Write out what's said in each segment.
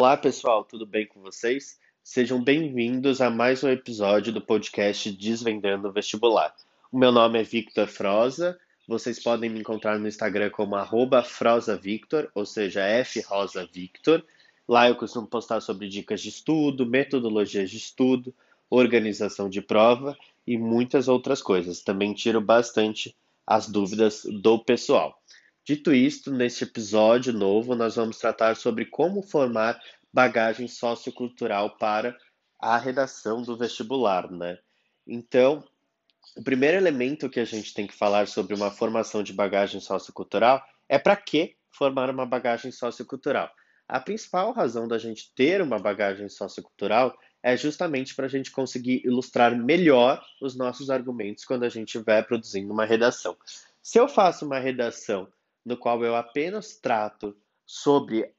Olá, pessoal, tudo bem com vocês? Sejam bem-vindos a mais um episódio do podcast Desvendando Vestibular. O meu nome é Victor Froza. Vocês podem me encontrar no Instagram como @frosavictor, ou seja, @frosavictor. Lá eu costumo postar sobre dicas de estudo, metodologias de estudo, organização de prova e muitas outras coisas. Também tiro bastante as dúvidas do pessoal. Dito isto, neste episódio novo, nós vamos tratar sobre como formar bagagem sociocultural para a redação do vestibular, né? Então, o primeiro elemento que a gente tem que falar sobre uma formação de bagagem sociocultural é para que formar uma bagagem sociocultural. A principal razão da gente ter uma bagagem sociocultural é justamente para a gente conseguir ilustrar melhor os nossos argumentos quando a gente estiver produzindo uma redação. Se eu faço uma redação no qual eu apenas trato sobre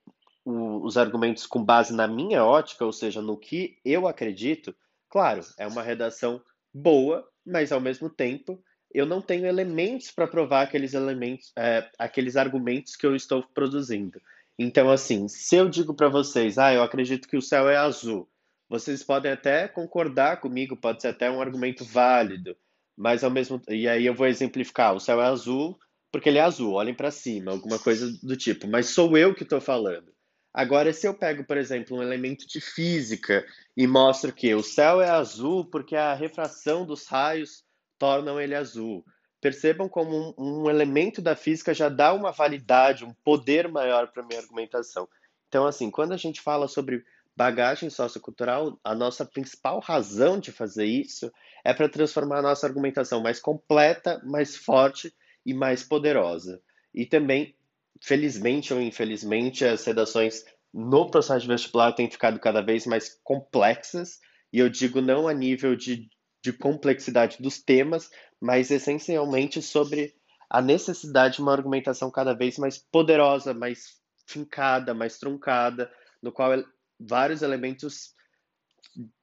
o, os argumentos com base na minha ótica, ou seja, no que eu acredito, claro, é uma redação boa, mas ao mesmo tempo eu não tenho elementos para provar aqueles elementos, é, aqueles argumentos que eu estou produzindo. Então, assim, se eu digo para vocês, ah, eu acredito que o céu é azul, vocês podem até concordar comigo, pode ser até um argumento válido, mas ao mesmo e aí eu vou exemplificar, o céu é azul, porque ele é azul, olhem para cima, alguma coisa do tipo. Mas sou eu que estou falando. Agora, se eu pego, por exemplo, um elemento de física e mostro que o céu é azul porque a refração dos raios tornam ele azul. Percebam como um, um elemento da física já dá uma validade, um poder maior para minha argumentação. Então, assim, quando a gente fala sobre bagagem sociocultural, a nossa principal razão de fazer isso é para transformar a nossa argumentação mais completa, mais forte e mais poderosa. E também, felizmente ou infelizmente, as redações no processo de vestibular têm ficado cada vez mais complexas, e eu digo não a nível de, de complexidade dos temas, mas essencialmente sobre a necessidade de uma argumentação cada vez mais poderosa, mais fincada, mais truncada, no qual vários elementos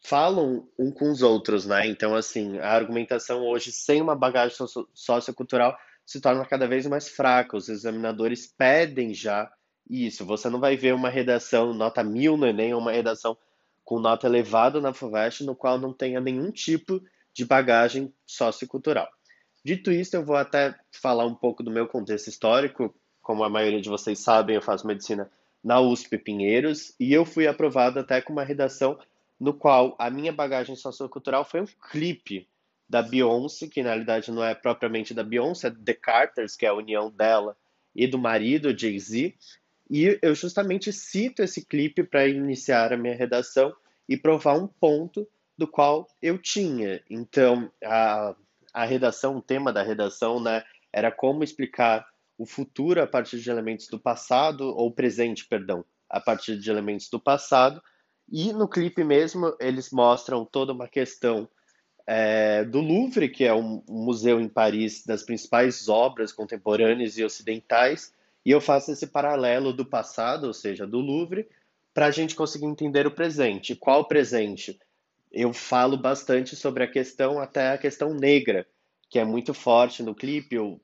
falam um com os outros, né? Então, assim, a argumentação hoje sem uma bagagem sociocultural se torna cada vez mais fraca. Os examinadores pedem já isso. Você não vai ver uma redação nota mil no Enem, uma redação com nota elevada na FUVEST, no qual não tenha nenhum tipo de bagagem sociocultural. Dito isso, eu vou até falar um pouco do meu contexto histórico. Como a maioria de vocês sabem, eu faço medicina na USP Pinheiros e eu fui aprovado até com uma redação no qual a minha bagagem sociocultural foi um clipe da Beyoncé, que na realidade não é propriamente da Beyoncé, é The Carters, que é a união dela e do marido, Jay-Z. E eu justamente cito esse clipe para iniciar a minha redação e provar um ponto do qual eu tinha. Então, a, a redação, o tema da redação, né, era como explicar o futuro a partir de elementos do passado, ou presente, perdão, a partir de elementos do passado. E no clipe mesmo, eles mostram toda uma questão é, do Louvre, que é um museu em Paris das principais obras contemporâneas e ocidentais, e eu faço esse paralelo do passado, ou seja, do Louvre, para a gente conseguir entender o presente. Qual o presente? Eu falo bastante sobre a questão, até a questão negra, que é muito forte no clipe. O,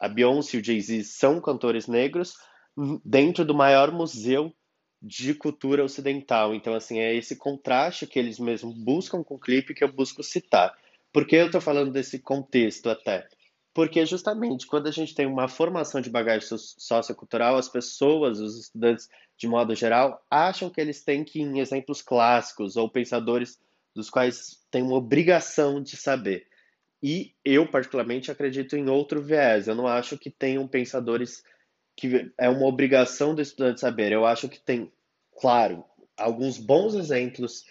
a Beyoncé e o Jay-Z são cantores negros dentro do maior museu de cultura ocidental. Então, assim, é esse contraste que eles mesmos buscam com o clipe que eu busco citar. Por que eu estou falando desse contexto até? Porque justamente quando a gente tem uma formação de bagagem sociocultural, as pessoas, os estudantes de modo geral, acham que eles têm que ir em exemplos clássicos ou pensadores dos quais têm uma obrigação de saber. E eu, particularmente, acredito em outro viés. Eu não acho que tenham pensadores que é uma obrigação do estudante saber. Eu acho que tem, claro, alguns bons exemplos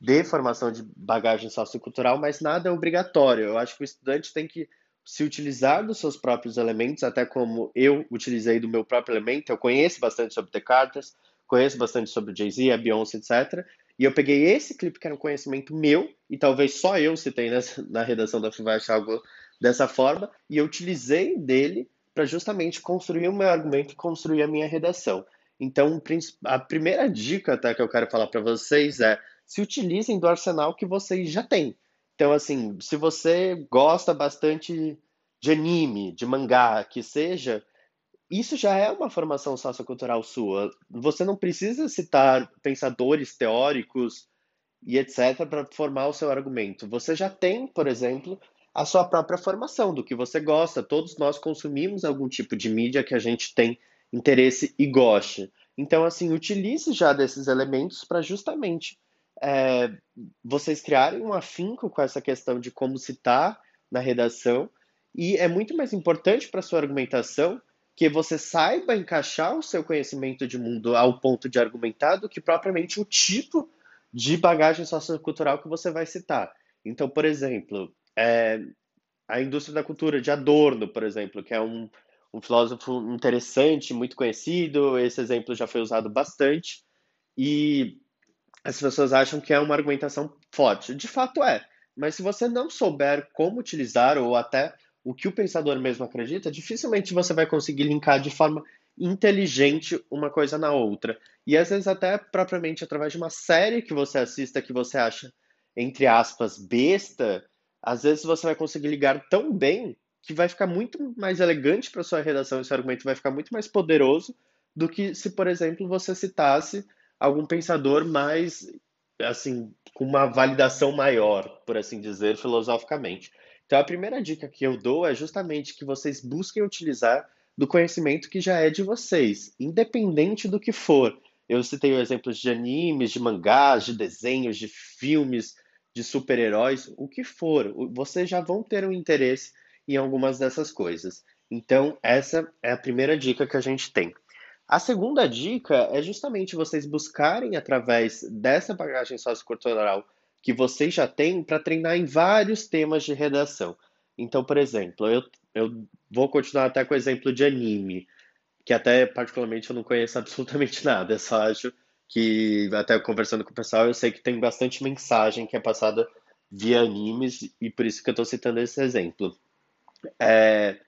de formação de bagagem sociocultural, mas nada é obrigatório. Eu acho que o estudante tem que se utilizar dos seus próprios elementos, até como eu utilizei do meu próprio elemento. Eu conheço bastante sobre Descartes, conheço bastante sobre Jay-Z, a Beyoncé, etc. E eu peguei esse clipe que era um conhecimento meu, e talvez só eu citei nessa, na redação da FUVEST algo dessa forma, e eu utilizei dele para justamente construir o meu argumento e construir a minha redação. Então, a primeira dica até que eu quero falar para vocês é se utilizem do arsenal que vocês já têm. Então, assim, se você gosta bastante de anime, de mangá, que seja, isso já é uma formação sociocultural sua. Você não precisa citar pensadores teóricos e etc. para formar o seu argumento. Você já tem, por exemplo, a sua própria formação, do que você gosta. Todos nós consumimos algum tipo de mídia que a gente tem interesse e goste. Então, assim, utilize já desses elementos para justamente é, vocês criarem um afinco com essa questão de como citar na redação. E é muito mais importante para sua argumentação que você saiba encaixar o seu conhecimento de mundo ao ponto de argumentar do que propriamente o tipo de bagagem sociocultural que você vai citar. Então, por exemplo, é, a indústria da cultura de Adorno, por exemplo, que é um, um filósofo interessante, muito conhecido, esse exemplo já foi usado bastante, e as pessoas acham que é uma argumentação forte. De fato é, mas se você não souber como utilizar, ou até o que o pensador mesmo acredita, dificilmente você vai conseguir linkar de forma inteligente uma coisa na outra. E às vezes até propriamente através de uma série que você assista que você acha, entre aspas, besta, às vezes você vai conseguir ligar tão bem que vai ficar muito mais elegante para sua redação, esse argumento vai ficar muito mais poderoso do que se, por exemplo, você citasse algum pensador mais assim, com uma validação maior, por assim dizer, filosoficamente. Então, a primeira dica que eu dou é justamente que vocês busquem utilizar do conhecimento que já é de vocês, independente do que for. Eu citei exemplos de animes, de mangás, de desenhos, de filmes, de super-heróis, o que for. Vocês já vão ter um interesse em algumas dessas coisas. Então, essa é a primeira dica que a gente tem. A segunda dica é justamente vocês buscarem, através dessa bagagem sociocultural que vocês já têm para treinar em vários temas de redação. Então, por exemplo, eu, eu vou continuar até com o exemplo de anime, que até particularmente eu não conheço absolutamente nada, só acho que, até conversando com o pessoal, eu sei que tem bastante mensagem que é passada via animes, e por isso que eu estou citando esse exemplo. É,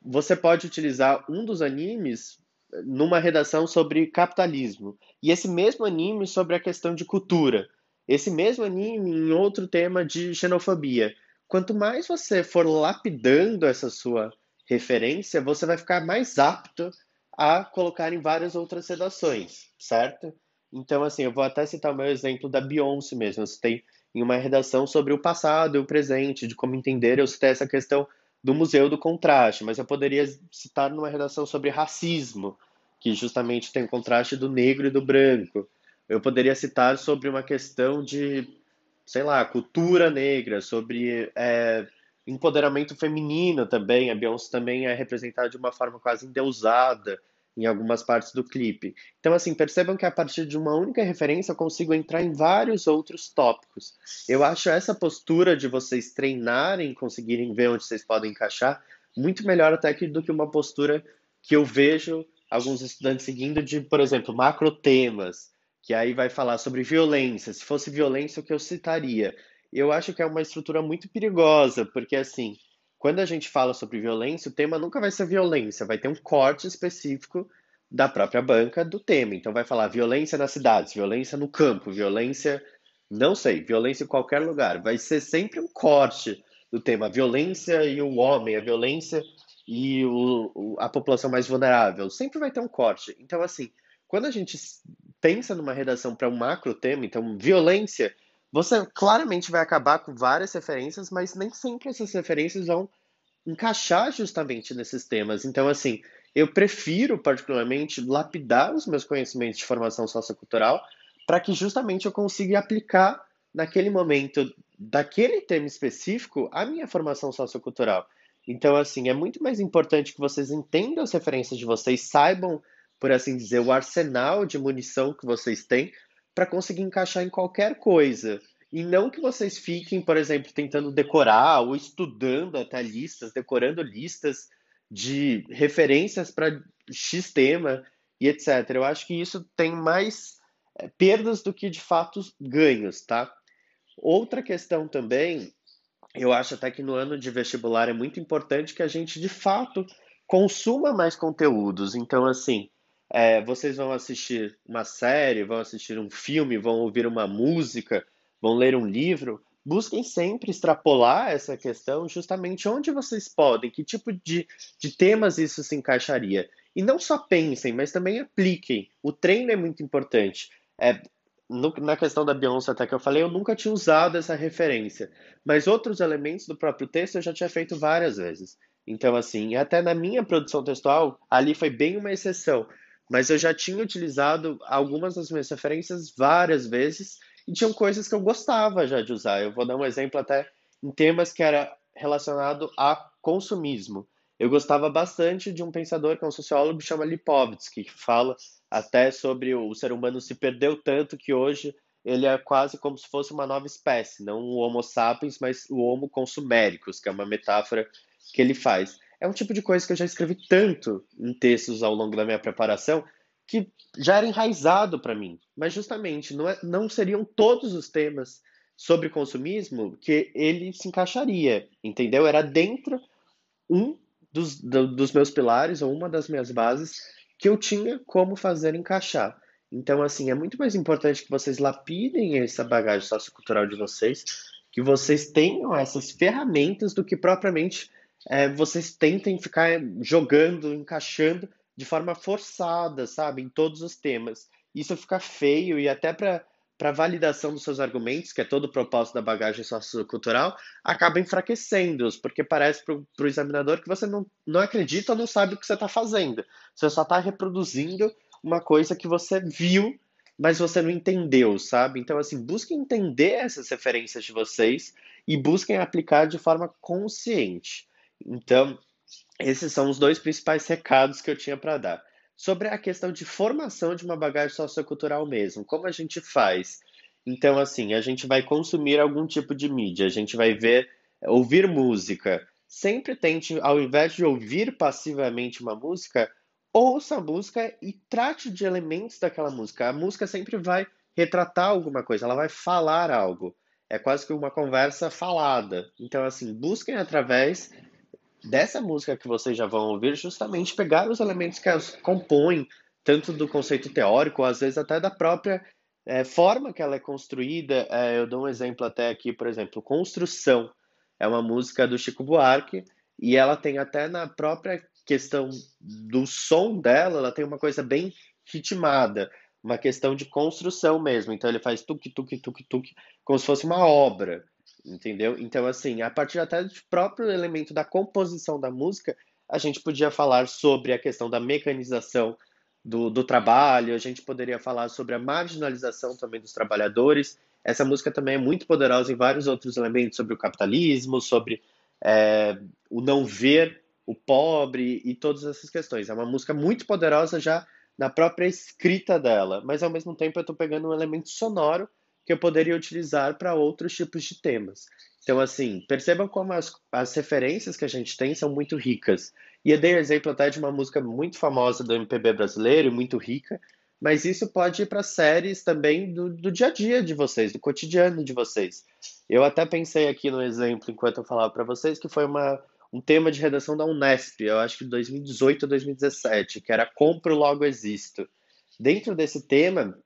você pode utilizar um dos animes numa redação sobre capitalismo, e esse mesmo anime sobre a questão de cultura esse mesmo anime em outro tema de xenofobia. Quanto mais você for lapidando essa sua referência, você vai ficar mais apto a colocar em várias outras redações, certo? Então, assim, eu vou até citar o meu exemplo da Beyoncé mesmo. Eu citei em uma redação sobre o passado e o presente, de como entender, eu citei essa questão do Museu do Contraste, mas eu poderia citar numa redação sobre racismo, que justamente tem o contraste do negro e do branco eu poderia citar sobre uma questão de, sei lá, cultura negra, sobre é, empoderamento feminino também. A Beyoncé também é representada de uma forma quase endeusada em algumas partes do clipe. Então, assim, percebam que a partir de uma única referência eu consigo entrar em vários outros tópicos. Eu acho essa postura de vocês treinarem, conseguirem ver onde vocês podem encaixar, muito melhor até que, do que uma postura que eu vejo alguns estudantes seguindo de, por exemplo, macro temas que aí vai falar sobre violência. Se fosse violência, o que eu citaria? Eu acho que é uma estrutura muito perigosa, porque assim, quando a gente fala sobre violência, o tema nunca vai ser violência, vai ter um corte específico da própria banca do tema. Então vai falar violência nas cidades, violência no campo, violência, não sei, violência em qualquer lugar. Vai ser sempre um corte do tema, violência e o homem, a violência e o, a população mais vulnerável. Sempre vai ter um corte. Então, assim, quando a gente pensa numa redação para um macro tema, então violência, você claramente vai acabar com várias referências, mas nem sempre essas referências vão encaixar justamente nesses temas. Então, assim, eu prefiro particularmente lapidar os meus conhecimentos de formação sociocultural para que justamente eu consiga aplicar naquele momento daquele tema específico a minha formação sociocultural. Então, assim, é muito mais importante que vocês entendam as referências de vocês, saibam por assim dizer, o arsenal de munição que vocês têm para conseguir encaixar em qualquer coisa. E não que vocês fiquem, por exemplo, tentando decorar ou estudando até listas, decorando listas de referências para X tema e etc. Eu acho que isso tem mais eh, perdas do que de fato ganhos, tá? Outra questão também, eu acho até que no ano de vestibular é muito importante que a gente de fato consuma mais conteúdos. Então, assim, é, vocês vão assistir uma série, vão assistir um filme, vão ouvir uma música, vão ler um livro, busquem sempre extrapolar essa questão justamente onde vocês podem, que tipo de, de temas isso se encaixaria. E não só pensem, mas também apliquem. O treino é muito importante. É, no, na questão da Beyoncé, até que eu falei, eu nunca tinha usado essa referência. Mas outros elementos do próprio texto eu já tinha feito várias vezes. Então, assim, até na minha produção textual, ali foi bem uma exceção. Mas eu já tinha utilizado algumas das minhas referências várias vezes e tinham coisas que eu gostava já de usar. Eu vou dar um exemplo até em temas que era relacionado a consumismo. Eu gostava bastante de um pensador que é um sociólogo que chama Lipovetsky, que fala até sobre o ser humano se perdeu tanto que hoje ele é quase como se fosse uma nova espécie, não o Homo sapiens, mas o Homo consuméricos, que é uma metáfora que ele faz. É um tipo de coisa que eu já escrevi tanto em textos ao longo da minha preparação que já era enraizado para mim. Mas justamente não, é, não seriam todos os temas sobre consumismo que ele se encaixaria, entendeu? Era dentro um dos, do, dos meus pilares ou uma das minhas bases que eu tinha como fazer encaixar. Então, assim, é muito mais importante que vocês lapidem essa bagagem sociocultural de vocês, que vocês tenham essas ferramentas do que propriamente é, vocês tentem ficar jogando, encaixando de forma forçada, sabe, em todos os temas. Isso fica feio e até para para validação dos seus argumentos, que é todo o propósito da bagagem sociocultural, acaba enfraquecendo-os, porque parece para o examinador que você não, não acredita ou não sabe o que você está fazendo. Você só está reproduzindo uma coisa que você viu, mas você não entendeu, sabe? Então, assim, busquem entender essas referências de vocês e busquem aplicar de forma consciente. Então, esses são os dois principais recados que eu tinha para dar sobre a questão de formação de uma bagagem sociocultural mesmo. Como a gente faz? Então, assim, a gente vai consumir algum tipo de mídia, a gente vai ver, ouvir música. Sempre tente, ao invés de ouvir passivamente uma música, ouça a música e trate de elementos daquela música. A música sempre vai retratar alguma coisa, ela vai falar algo. É quase que uma conversa falada. Então, assim, busquem através dessa música que vocês já vão ouvir, justamente pegar os elementos que as compõem, tanto do conceito teórico, às vezes até da própria é, forma que ela é construída. É, eu dou um exemplo até aqui, por exemplo, Construção. É uma música do Chico Buarque e ela tem até na própria questão do som dela, ela tem uma coisa bem ritmada, uma questão de construção mesmo. Então ele faz tuque, tuque, tuque, tuque, como se fosse uma obra entendeu? Então, assim, a partir até do próprio elemento da composição da música, a gente podia falar sobre a questão da mecanização do, do trabalho, a gente poderia falar sobre a marginalização também dos trabalhadores. Essa música também é muito poderosa em vários outros elementos, sobre o capitalismo, sobre é, o não ver o pobre e todas essas questões. É uma música muito poderosa já na própria escrita dela, mas ao mesmo tempo eu estou pegando um elemento sonoro que eu poderia utilizar para outros tipos de temas. Então, assim, percebam como as, as referências que a gente tem são muito ricas. E eu dei exemplo até de uma música muito famosa do MPB brasileiro, muito rica, mas isso pode ir para séries também do, do dia a dia de vocês, do cotidiano de vocês. Eu até pensei aqui no exemplo, enquanto eu falava para vocês, que foi uma, um tema de redação da Unesp, eu acho que de 2018 ou 2017, que era Compro Logo Existo. Dentro desse tema,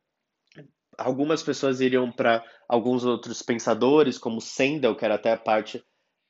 algumas pessoas iriam para alguns outros pensadores, como Sendel, que era até a parte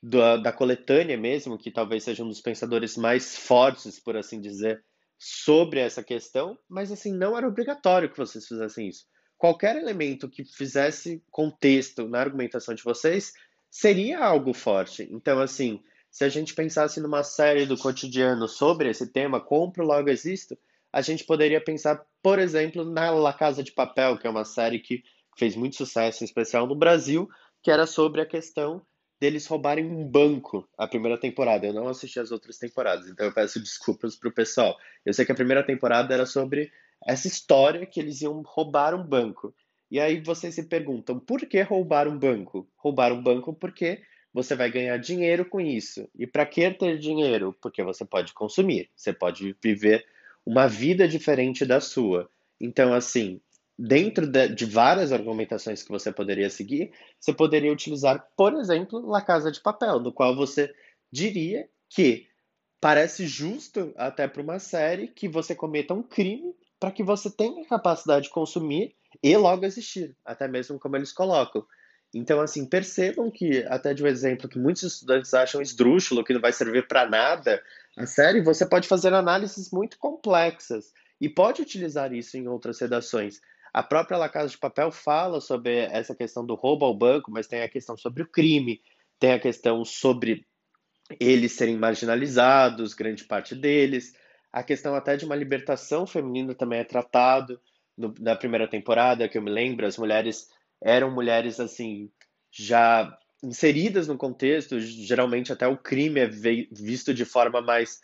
da, da coletânea mesmo, que talvez seja um dos pensadores mais fortes, por assim dizer, sobre essa questão, mas assim, não era obrigatório que vocês fizessem isso. Qualquer elemento que fizesse contexto na argumentação de vocês seria algo forte. Então, assim, se a gente pensasse numa série do cotidiano sobre esse tema, compro, logo existo, a gente poderia pensar, por exemplo, na La Casa de Papel, que é uma série que fez muito sucesso, em especial no Brasil, que era sobre a questão deles roubarem um banco a primeira temporada. Eu não assisti as outras temporadas, então eu peço desculpas pro pessoal. Eu sei que a primeira temporada era sobre essa história que eles iam roubar um banco. E aí vocês se perguntam, por que roubar um banco? Roubar um banco porque você vai ganhar dinheiro com isso. E para que ter dinheiro? Porque você pode consumir, você pode viver uma vida diferente da sua. Então, assim, dentro de, várias argumentações que você poderia seguir, você poderia utilizar, por exemplo, La Casa de Papel, no qual você diria que parece justo, até para uma série, que você cometa um crime para que você tenha capacidade de consumir e logo existir, até mesmo como eles colocam. Então, assim, percebam que, até de um exemplo que muitos estudantes acham esdrúxulo, que não vai servir para nada, a série, você pode fazer análises muito complexas e pode utilizar isso em outras redações. A própria La Casa de Papel fala sobre essa questão do roubo ao banco, mas tem a questão sobre o crime, tem a questão sobre eles serem marginalizados, grande parte deles. A questão até de uma libertação feminina também é tratado no, na primeira temporada, que eu me lembro, as mulheres eram mulheres assim já inseridas no contexto, geralmente até o crime é visto de forma mais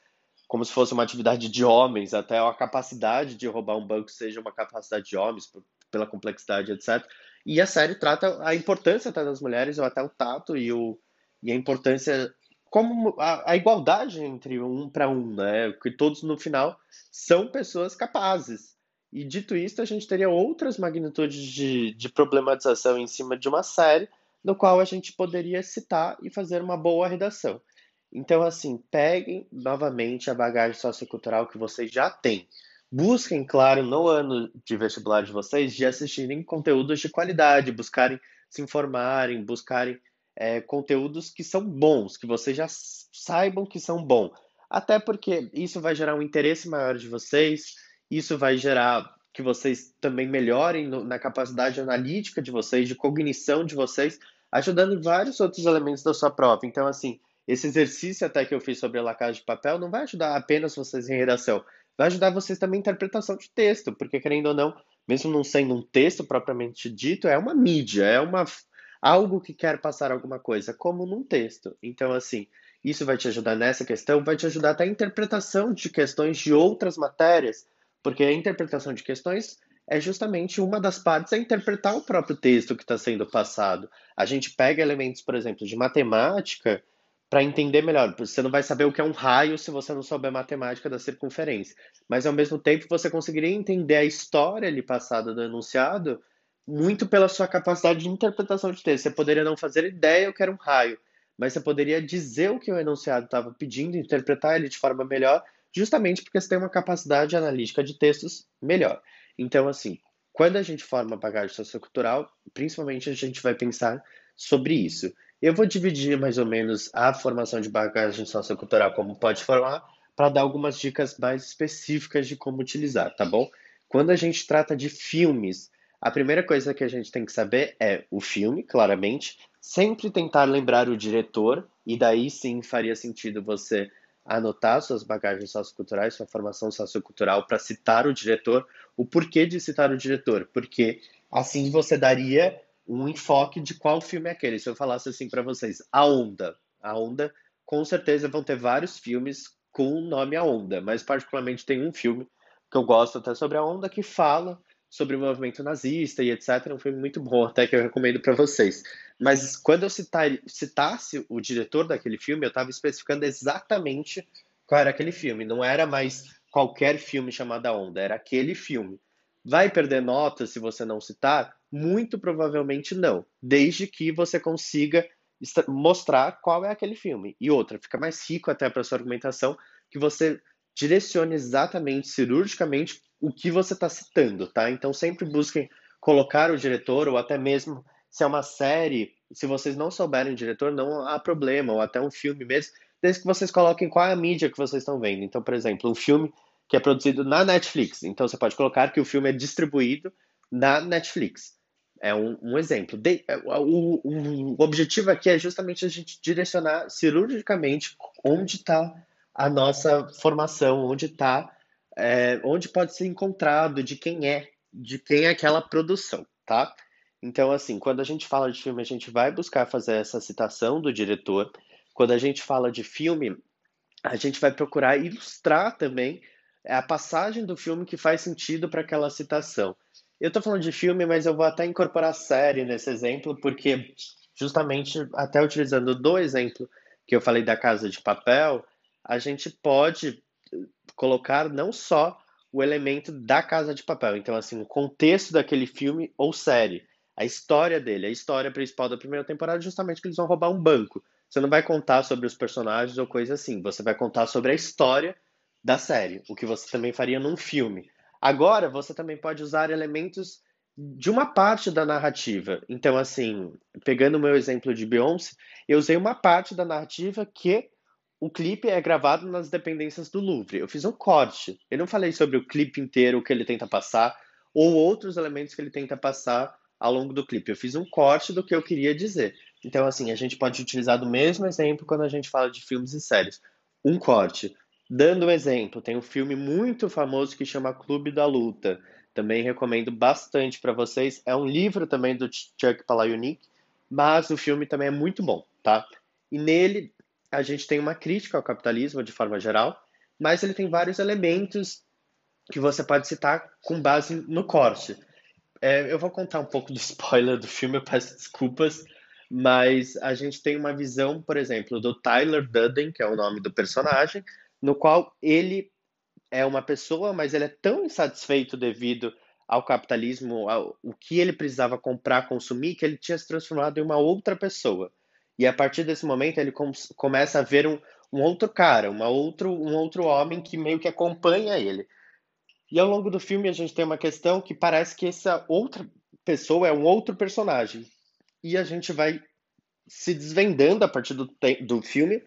como se fosse uma atividade de homens, até a capacidade de roubar um banco seja uma capacidade de homens, pela complexidade, etc. E a série trata a importância até das mulheres, ou até o tato e, o, e a importância como a, a igualdade entre um para um, né? Que todos no final são pessoas capazes. E dito isso, a gente teria outras magnitudes de, de problematização em cima de uma série, no qual a gente poderia citar e fazer uma boa redação. Então, assim, peguem novamente a bagagem sociocultural que vocês já têm. Busquem, claro, no ano de vestibular de vocês, de assistirem conteúdos de qualidade, buscarem se informarem, buscarem é, conteúdos que são bons, que vocês já saibam que são bons. Até porque isso vai gerar um interesse maior de vocês, isso vai gerar que vocês também melhorem no, na capacidade analítica de vocês, de cognição de vocês, ajudando em vários outros elementos da sua prova. Então, assim, esse exercício até que eu fiz sobre a La Casa de Papel não vai ajudar apenas vocês em redação, vai ajudar vocês também em interpretação de texto, porque querendo ou não, mesmo não sendo um texto propriamente dito, é uma mídia, é uma algo que quer passar alguma coisa, como num texto. Então, assim, isso vai te ajudar nessa questão, vai te ajudar até a interpretação de questões de outras matérias, porque a interpretação de questões é justamente uma das partes a interpretar o próprio texto que está sendo passado. A gente pega elementos, por exemplo, de matemática para entender melhor. Você não vai saber o que é um raio se você não souber matemática da circunferência. Mas ao mesmo tempo você conseguiria entender a história ali passada do enunciado muito pela sua capacidade de interpretação de texto. Você poderia não fazer ideia o que era um raio, mas você poderia dizer o que o enunciado estava pedindo, interpretar ele de forma melhor, justamente porque você tem uma capacidade analítica de textos melhor. Então, assim, quando a gente forma bagagem sociocultural, principalmente a gente vai pensar sobre isso. Eu vou dividir mais ou menos a formação de bagagem sociocultural como pode formar, para dar algumas dicas mais específicas de como utilizar, tá bom? Quando a gente trata de filmes, a primeira coisa que a gente tem que saber é o filme, claramente, sempre tentar lembrar o diretor, e daí sim faria sentido você anotar suas bagagens socioculturais, sua formação sociocultural para citar o diretor. O porquê de citar o diretor? Porque assim você daria um enfoque de qual filme é aquele. Se eu falasse assim para vocês, A Onda. A Onda, com certeza vão ter vários filmes com o nome A Onda, mas particularmente tem um filme que eu gosto até sobre a onda que fala sobre o movimento nazista e etc. É um filme muito bom, até que eu recomendo para vocês. Mas quando eu citar, citasse o diretor daquele filme, eu estava especificando exatamente qual era aquele filme. Não era mais qualquer filme chamado A Onda, era aquele filme. Vai perder nota se você não citar? Muito provavelmente não, desde que você consiga mostrar qual é aquele filme. E outra, fica mais rico até para sua argumentação que você direcione exatamente, cirurgicamente, o que você está citando, tá? Então sempre busquem colocar o diretor, ou até mesmo se é uma série, se vocês não souberem o diretor, não há problema, ou até um filme mesmo, desde que vocês coloquem qual é a mídia que vocês estão vendo. Então, por exemplo, um filme que é produzido na Netflix. Então você pode colocar que o filme é distribuído na Netflix. É um, um exemplo. De, é, o, o, o objetivo aqui é justamente a gente direcionar cirurgicamente onde está a nossa formação, onde está, é, onde pode ser encontrado, de quem é, de quem é aquela produção, tá? Então, assim, quando a gente fala de filme, a gente vai buscar fazer essa citação do diretor. Quando a gente fala de filme, a gente vai procurar ilustrar também a passagem do filme que faz sentido para aquela citação. Eu estou falando de filme, mas eu vou até incorporar série nesse exemplo, porque justamente até utilizando do exemplo que eu falei da Casa de Papel, a gente pode colocar não só o elemento da Casa de Papel, então assim, o contexto daquele filme ou série, a história dele, a história principal da primeira temporada, justamente que eles vão roubar um banco. Você não vai contar sobre os personagens ou coisa assim, você vai contar sobre a história da série, o que você também faria num filme. Agora, você também pode usar elementos de uma parte da narrativa. Então, assim, pegando o meu exemplo de Beyoncé, eu usei uma parte da narrativa que o clipe é gravado nas dependências do Louvre. Eu fiz um corte. Eu não falei sobre o clipe inteiro, o que ele tenta passar, ou outros elementos que ele tenta passar ao longo do clipe. Eu fiz um corte do que eu queria dizer. Então, assim, a gente pode utilizar do mesmo exemplo quando a gente fala de filmes e séries. Um corte. Dando um exemplo, tem um filme muito famoso que chama Clube da Luta. Também recomendo bastante para vocês. É um livro também do Chuck Palahniuk, mas o filme também é muito bom, tá? E nele a gente tem uma crítica ao capitalismo de forma geral, mas ele tem vários elementos que você pode citar com base no corte. É, eu vou contar um pouco do spoiler do filme, eu peço desculpas, mas a gente tem uma visão, por exemplo, do Tyler Durden, que é o nome do personagem, no qual ele é uma pessoa, mas ele é tão insatisfeito devido ao capitalismo, ao o que ele precisava comprar, consumir, que ele tinha se transformado em uma outra pessoa. E a partir desse momento ele com, começa a ver um, um outro cara, uma outro, um outro homem que meio que acompanha ele. E ao longo do filme a gente tem uma questão que parece que essa outra pessoa é um outro personagem e a gente vai se desvendando a partir do, do filme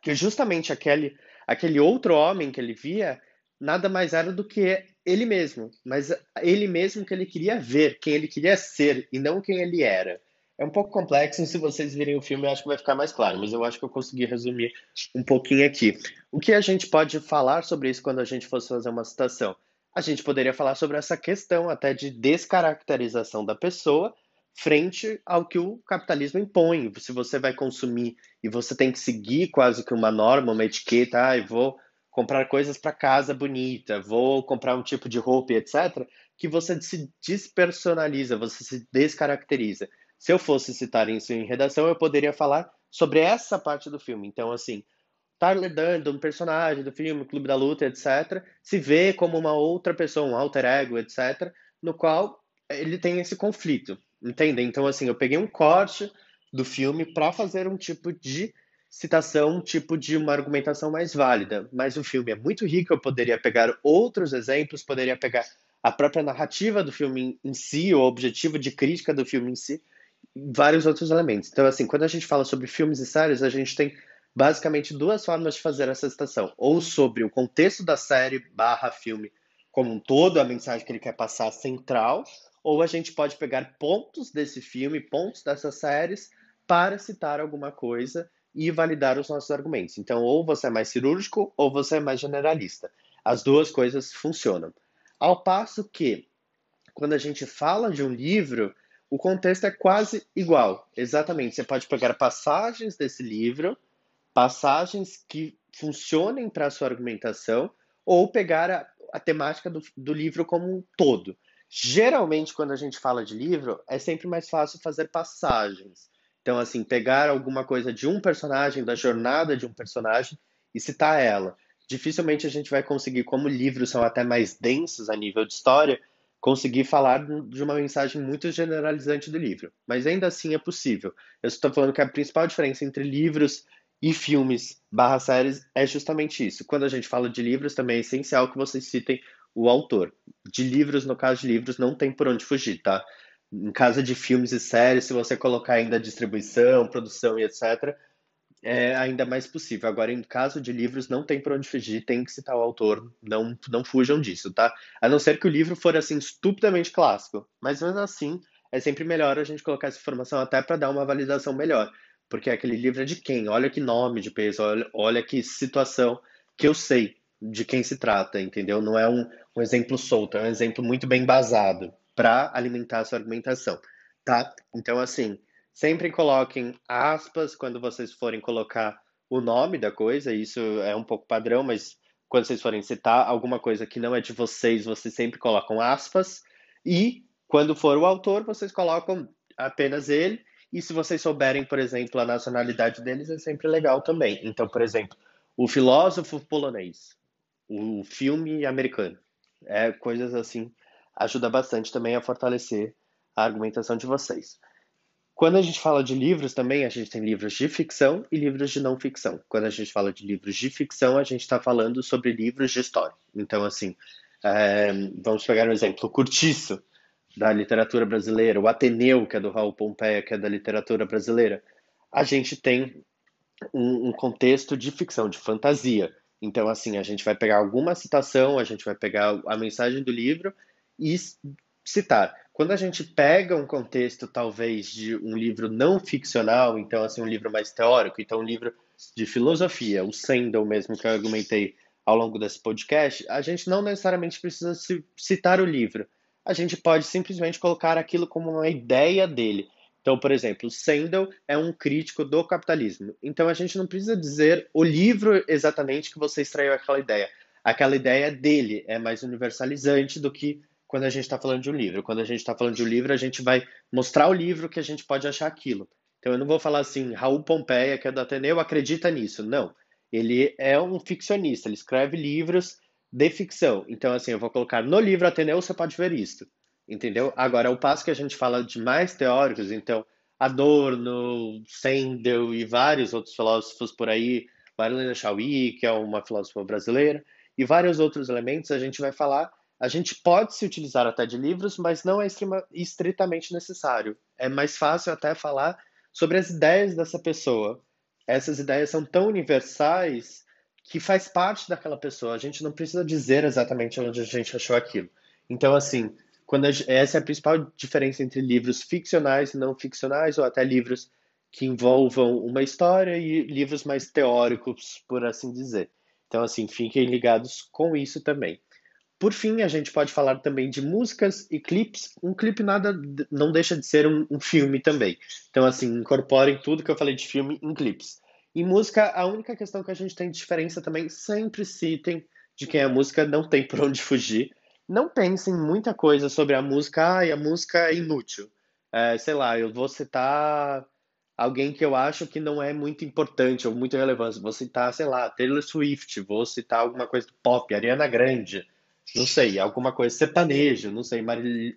que justamente aquele, aquele outro homem que ele via nada mais era do que ele mesmo, mas ele mesmo que ele queria ver, quem ele queria ser e não quem ele era. É um pouco complexo, se vocês virem o filme, eu acho que vai ficar mais claro, mas eu acho que eu consegui resumir um pouquinho aqui. O que a gente pode falar sobre isso quando a gente fosse fazer uma citação? A gente poderia falar sobre essa questão até de descaracterização da pessoa frente ao que o capitalismo impõe. Se você vai consumir e você tem que seguir quase que uma norma, uma etiqueta, ah, eu vou comprar coisas para casa bonita, vou comprar um tipo de roupa, etc., que você se despersonaliza, você se descaracteriza. Se eu fosse citar isso em redação, eu poderia falar sobre essa parte do filme. Então, assim, Tyler Durden, um personagem do filme Clube da Luta, etc., se vê como uma outra pessoa, um alter ego, etc., no qual ele tem esse conflito. Entende? Então, assim, eu peguei um corte do filme para fazer um tipo de citação, um tipo de uma argumentação mais válida. Mas o filme é muito rico, eu poderia pegar outros exemplos, poderia pegar a própria narrativa do filme em si, o objetivo de crítica do filme em si, vários outros elementos. Então, assim, quando a gente fala sobre filmes e séries, a gente tem basicamente duas formas de fazer essa citação. Ou sobre o contexto da série barra filme como um todo, a mensagem que ele quer passar central, ou a gente pode pegar pontos desse filme, pontos dessas séries, para citar alguma coisa e validar os nossos argumentos. Então, ou você é mais cirúrgico ou você é mais generalista. As duas coisas funcionam. Ao passo que, quando a gente fala de um livro, o contexto é quase igual. Exatamente. Você pode pegar passagens desse livro, passagens que funcionem para a sua argumentação, ou pegar a, a temática do, do livro como um todo. Geralmente, quando a gente fala de livro, é sempre mais fácil fazer passagens. Então, assim, pegar alguma coisa de um personagem, da jornada de um personagem e citar ela. Dificilmente a gente vai conseguir, como livros são até mais densos a nível de história, conseguir falar de uma mensagem muito generalizante do livro. Mas ainda assim é possível. Eu estou falando que a principal diferença entre livros e filmes barra séries é justamente isso. Quando a gente fala de livros, também é essencial que vocês citem o autor. De livros, no caso de livros, não tem por onde fugir, tá? Em caso de filmes e séries, se você colocar ainda distribuição, produção e etc., é ainda mais possível. Agora, em caso de livros, não tem por onde fugir, tem que citar o autor, não, não fujam disso, tá? A não ser que o livro for, assim, estupidamente clássico. Mas, mesmo assim, é sempre melhor a gente colocar essa informação até para dar uma validação melhor. Porque aquele livro é de quem? Olha que nome de peso, olha, olha que situação que eu sei de quem se trata, entendeu? Não é um, um exemplo solto, é um exemplo muito bem basado para alimentar a sua argumentação, tá? Então, assim, sempre coloquem aspas quando vocês forem colocar o nome da coisa, isso é um pouco padrão, mas quando vocês forem citar alguma coisa que não é de vocês, vocês sempre colocam aspas, e quando for o autor, vocês colocam apenas ele, e se vocês souberem, por exemplo, a nacionalidade deles, é sempre legal também. Então, por exemplo, o filósofo polonês, o filme americano. É, coisas assim ajuda bastante também a fortalecer a argumentação de vocês. Quando a gente fala de livros também, a gente tem livros de ficção e livros de não ficção. Quando a gente fala de livros de ficção, a gente está falando sobre livros de história. Então, assim, é, vamos pegar um exemplo: o Curtiço, da literatura brasileira, o Ateneu, que é do Raul Pompeia, que é da literatura brasileira. A gente tem um, um contexto de ficção, de fantasia. Então, assim, a gente vai pegar alguma citação, a gente vai pegar a mensagem do livro e citar. Quando a gente pega um contexto, talvez, de um livro não ficcional, então, assim, um livro mais teórico, então, um livro de filosofia, o Sandel mesmo que eu argumentei ao longo desse podcast, a gente não necessariamente precisa citar o livro. A gente pode simplesmente colocar aquilo como uma ideia dele. Então, por exemplo, Sandel é um crítico do capitalismo. Então, a gente não precisa dizer o livro exatamente que você extraiu aquela ideia. Aquela ideia dele é mais universalizante do que quando a gente está falando de um livro. Quando a gente está falando de um livro, a gente vai mostrar o livro que a gente pode achar aquilo. Então eu não vou falar assim, Raul Pompeia, que é do Ateneu, acredita nisso. Não. Ele é um ficcionista, ele escreve livros de ficção. Então, assim, eu vou colocar no livro Ateneu, você pode ver isto. Entendeu? Agora, o passo que a gente fala de mais teóricos, então, Adorno, Sandel e vários outros filósofos por aí, Marilena Chauí, que é uma filósofa brasileira, e vários outros elementos, a gente vai falar a gente pode se utilizar até de livros, mas não é extrema, estritamente necessário. É mais fácil até falar sobre as ideias dessa pessoa. Essas ideias são tão universais que faz parte daquela pessoa. A gente não precisa dizer exatamente onde a gente achou aquilo. Então, assim, quando gente, essa é a principal diferença entre livros ficcionais e não ficcionais, ou até livros que envolvam uma história e livros mais teóricos, por assim dizer. Então, assim, fiquem ligados com isso também. Por fim, a gente pode falar também de músicas e clipes. Um clipe nada não deixa de ser um, um filme também. Então, assim, incorporem tudo que eu falei de filme em clipes. E música, a única questão que a gente tem de diferença também, sempre citem de quem é a música, não tem por onde fugir. Não pensem muita coisa sobre a música, e a música é inútil. É, sei lá, eu vou citar alguém que eu acho que não é muito importante ou muito relevante. Vou citar, sei lá, Taylor Swift, vou citar alguma coisa do pop, Ariana Grande não sei, alguma coisa sertanejo, não sei,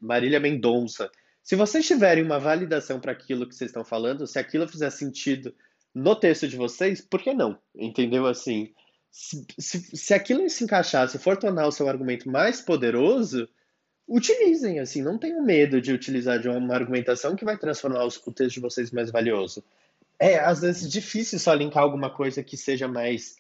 Marília Mendonça. Se vocês tiverem uma validação para aquilo que vocês estão falando, se aquilo fizer sentido no texto de vocês, por que não? Entendeu assim? Se, se, se aquilo se encaixar, se for tornar o seu argumento mais poderoso, utilizem, assim, não tenham medo de utilizar de uma argumentação que vai transformar o texto de vocês mais valioso. É, às vezes, difícil só linkar alguma coisa que seja mais,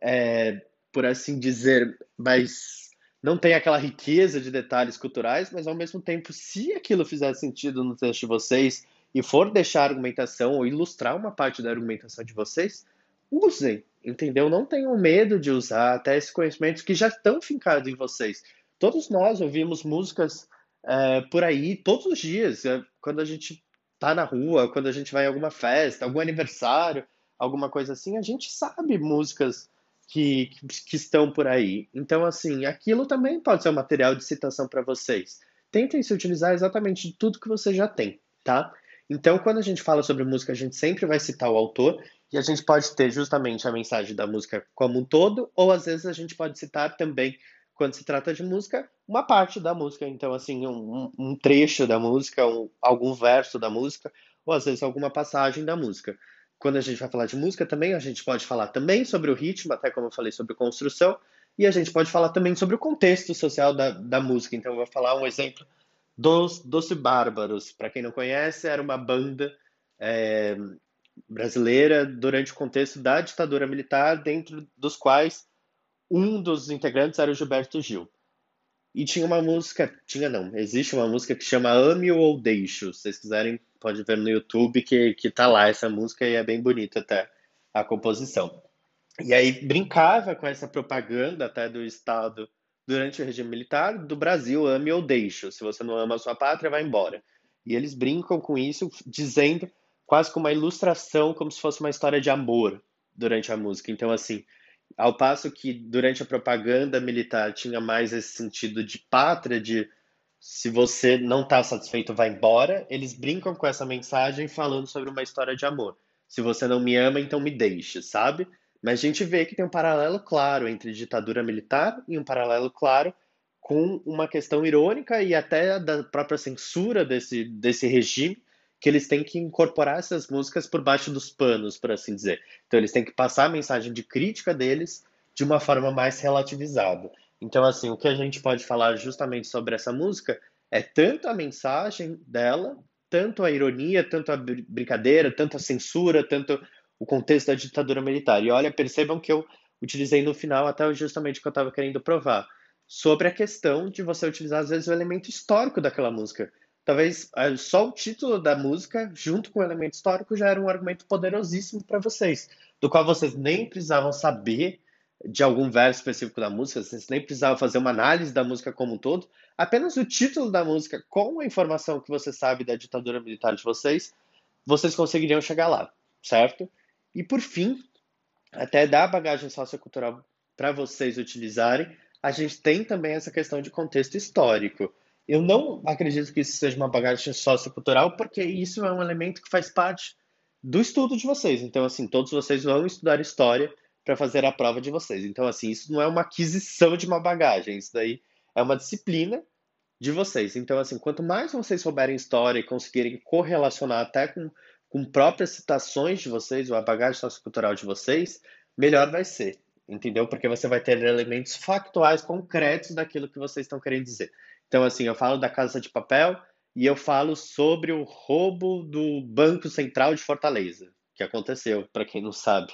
é, por assim dizer, mais não tem aquela riqueza de detalhes culturais, mas ao mesmo tempo, se aquilo fizer sentido no texto de vocês e for deixar a argumentação ou ilustrar uma parte da argumentação de vocês, usem, entendeu? Não tenham medo de usar até esses conhecimentos que já estão fincados em vocês. Todos nós ouvimos músicas é, por aí todos os dias, é, quando a gente tá na rua, quando a gente vai em alguma festa, algum aniversário, alguma coisa assim, a gente sabe músicas que, que estão por aí. Então, assim, aquilo também pode ser um material de citação para vocês. Tentem se utilizar exatamente de tudo que você já tem, tá? Então, quando a gente fala sobre música, a gente sempre vai citar o autor e a gente pode ter justamente a mensagem da música como um todo, ou às vezes a gente pode citar também, quando se trata de música, uma parte da música. Então, assim, um, um trecho da música, um, algum verso da música, ou às vezes alguma passagem da música quando a gente vai falar de música também, a gente pode falar também sobre o ritmo, até como eu falei sobre construção, e a gente pode falar também sobre o contexto social da, da música. Então, eu vou falar um exemplo dos Doce Bárbaros. Para quem não conhece, era uma banda é, brasileira durante o contexto da ditadura militar, dentro dos quais um dos integrantes era o Gilberto Gil. E tinha uma música, tinha não, existe uma música que chama Ame ou Deixo. Se vocês quiserem, pode ver no YouTube que, que tá lá essa música e é bem bonita até a composição. E aí brincava com essa propaganda até do Estado durante o regime militar do Brasil, ame ou deixo. Se você não ama a sua pátria, vai embora. E eles brincam com isso, dizendo quase como uma ilustração, como se fosse uma história de amor durante a música. Então, assim, ao passo que durante a propaganda militar tinha mais esse sentido de pátria, de se você não está satisfeito, vai embora, eles brincam com essa mensagem falando sobre uma história de amor. Se você não me ama, então me deixe, sabe? Mas a gente vê que tem um paralelo claro entre ditadura militar e um paralelo claro com uma questão irônica e até da própria censura desse, desse regime que eles têm que incorporar essas músicas por baixo dos panos, por assim dizer. Então eles têm que passar a mensagem de crítica deles de uma forma mais relativizada. Então, assim, o que a gente pode falar justamente sobre essa música é tanto a mensagem dela, tanto a ironia, tanto a brincadeira, tanto a censura, tanto o contexto da ditadura militar. E olha, percebam que eu utilizei no final até justamente o que eu estava querendo provar, sobre a questão de você utilizar às vezes o elemento histórico daquela música. Talvez é, só o título da música, junto com o elemento histórico, já era um argumento poderosíssimo para vocês, do qual vocês nem precisavam saber de algum verso específico da música, vocês nem precisavam fazer uma análise da música como um todo, apenas o título da música com a informação que você sabe da ditadura militar de vocês, vocês conseguiriam chegar lá, certo? E por fim, até dar bagagem sociocultural para vocês utilizarem, a gente tem também essa questão de contexto histórico. Eu não acredito que isso seja uma bagagem sociocultural, porque isso é um elemento que faz parte do estudo de vocês. Então, assim, todos vocês vão estudar história para fazer a prova de vocês. Então, assim, isso não é uma aquisição de uma bagagem, isso daí é uma disciplina de vocês. Então, assim, quanto mais vocês souberem história e conseguirem correlacionar até com, com próprias citações de vocês, ou a bagagem sociocultural de vocês, melhor vai ser. Entendeu? Porque você vai ter elementos factuais concretos daquilo que vocês estão querendo dizer. Então, assim, eu falo da Casa de Papel e eu falo sobre o roubo do Banco Central de Fortaleza, que aconteceu, para quem não sabe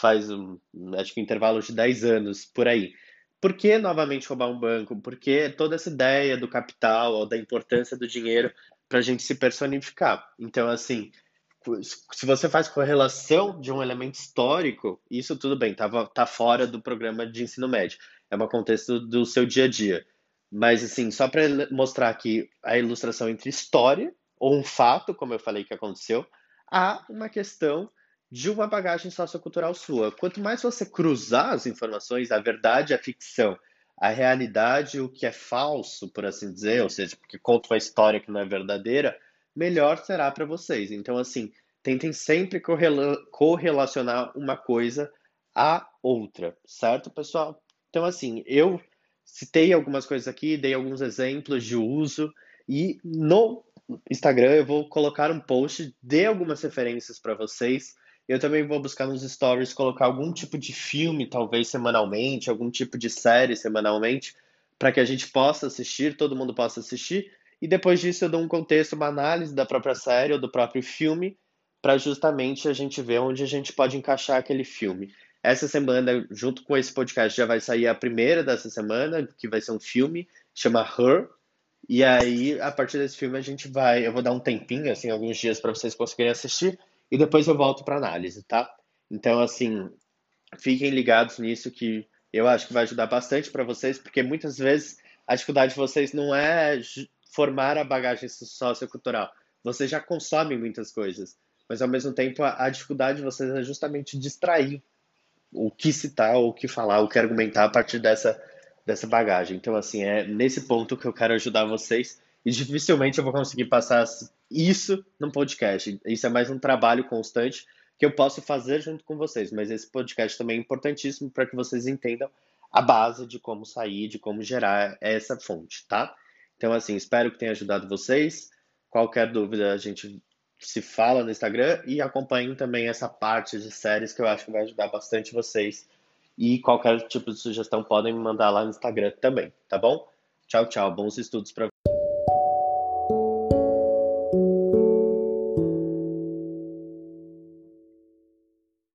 faz, um, acho que um intervalo de 10 anos por aí. Por que novamente roubar um banco? Porque toda essa ideia do capital ou da importância do dinheiro para a gente se personificar. Então, assim, se você faz correlação de um elemento histórico, isso tudo bem, tá, tá fora do programa de ensino médio. É um contexto do seu dia a dia. Mas, assim, só para mostrar aqui a ilustração entre história, ou um fato, como eu falei que aconteceu, há uma questão de uma bagagem sociocultural sua. Quanto mais você cruzar as informações, a verdade, a ficção, a realidade, o que é falso, por assim dizer, ou seja, porque conta uma história que não é verdadeira, melhor será para vocês. Então, assim, tentem sempre correlacionar uma coisa à outra, certo, pessoal? Então, assim, eu citei algumas coisas aqui, dei alguns exemplos de uso, e no Instagram eu vou colocar um post de algumas referências para vocês eu também vou buscar nos stories colocar algum tipo de filme, talvez semanalmente, algum tipo de série semanalmente, para que a gente possa assistir, todo mundo possa assistir. E depois disso eu dou um contexto, uma análise da própria série ou do próprio filme, para justamente a gente ver onde a gente pode encaixar aquele filme. Essa semana, junto com esse podcast, já vai sair a primeira dessa semana, que vai ser um filme, chama Her. E aí, a partir desse filme, a gente vai. Eu vou dar um tempinho, assim, alguns dias para vocês conseguirem assistir e depois eu volto para análise, tá? Então, assim, fiquem ligados nisso que eu acho que vai ajudar bastante para vocês, porque muitas vezes a dificuldade de vocês não é formar a bagagem sociocultural. Vocês já consomem muitas coisas, mas ao mesmo tempo a, a dificuldade de vocês é justamente distrair o que citar, o que falar, o que argumentar a partir dessa, dessa bagagem. Então, assim, é nesse ponto que eu quero ajudar vocês e dificilmente eu vou conseguir passar isso num podcast. Isso é mais um trabalho constante que eu posso fazer junto com vocês, mas esse podcast também é importantíssimo para que vocês entendam a base de como sair, de como gerar essa fonte, tá? Então, assim, espero que tenha ajudado vocês. Qualquer dúvida, a gente se fala no Instagram e acompanhem também essa parte de séries que eu acho que vai ajudar bastante vocês. E qualquer tipo de sugestão podem me mandar lá no Instagram também, tá bom? Tchau, tchau. Bons estudos para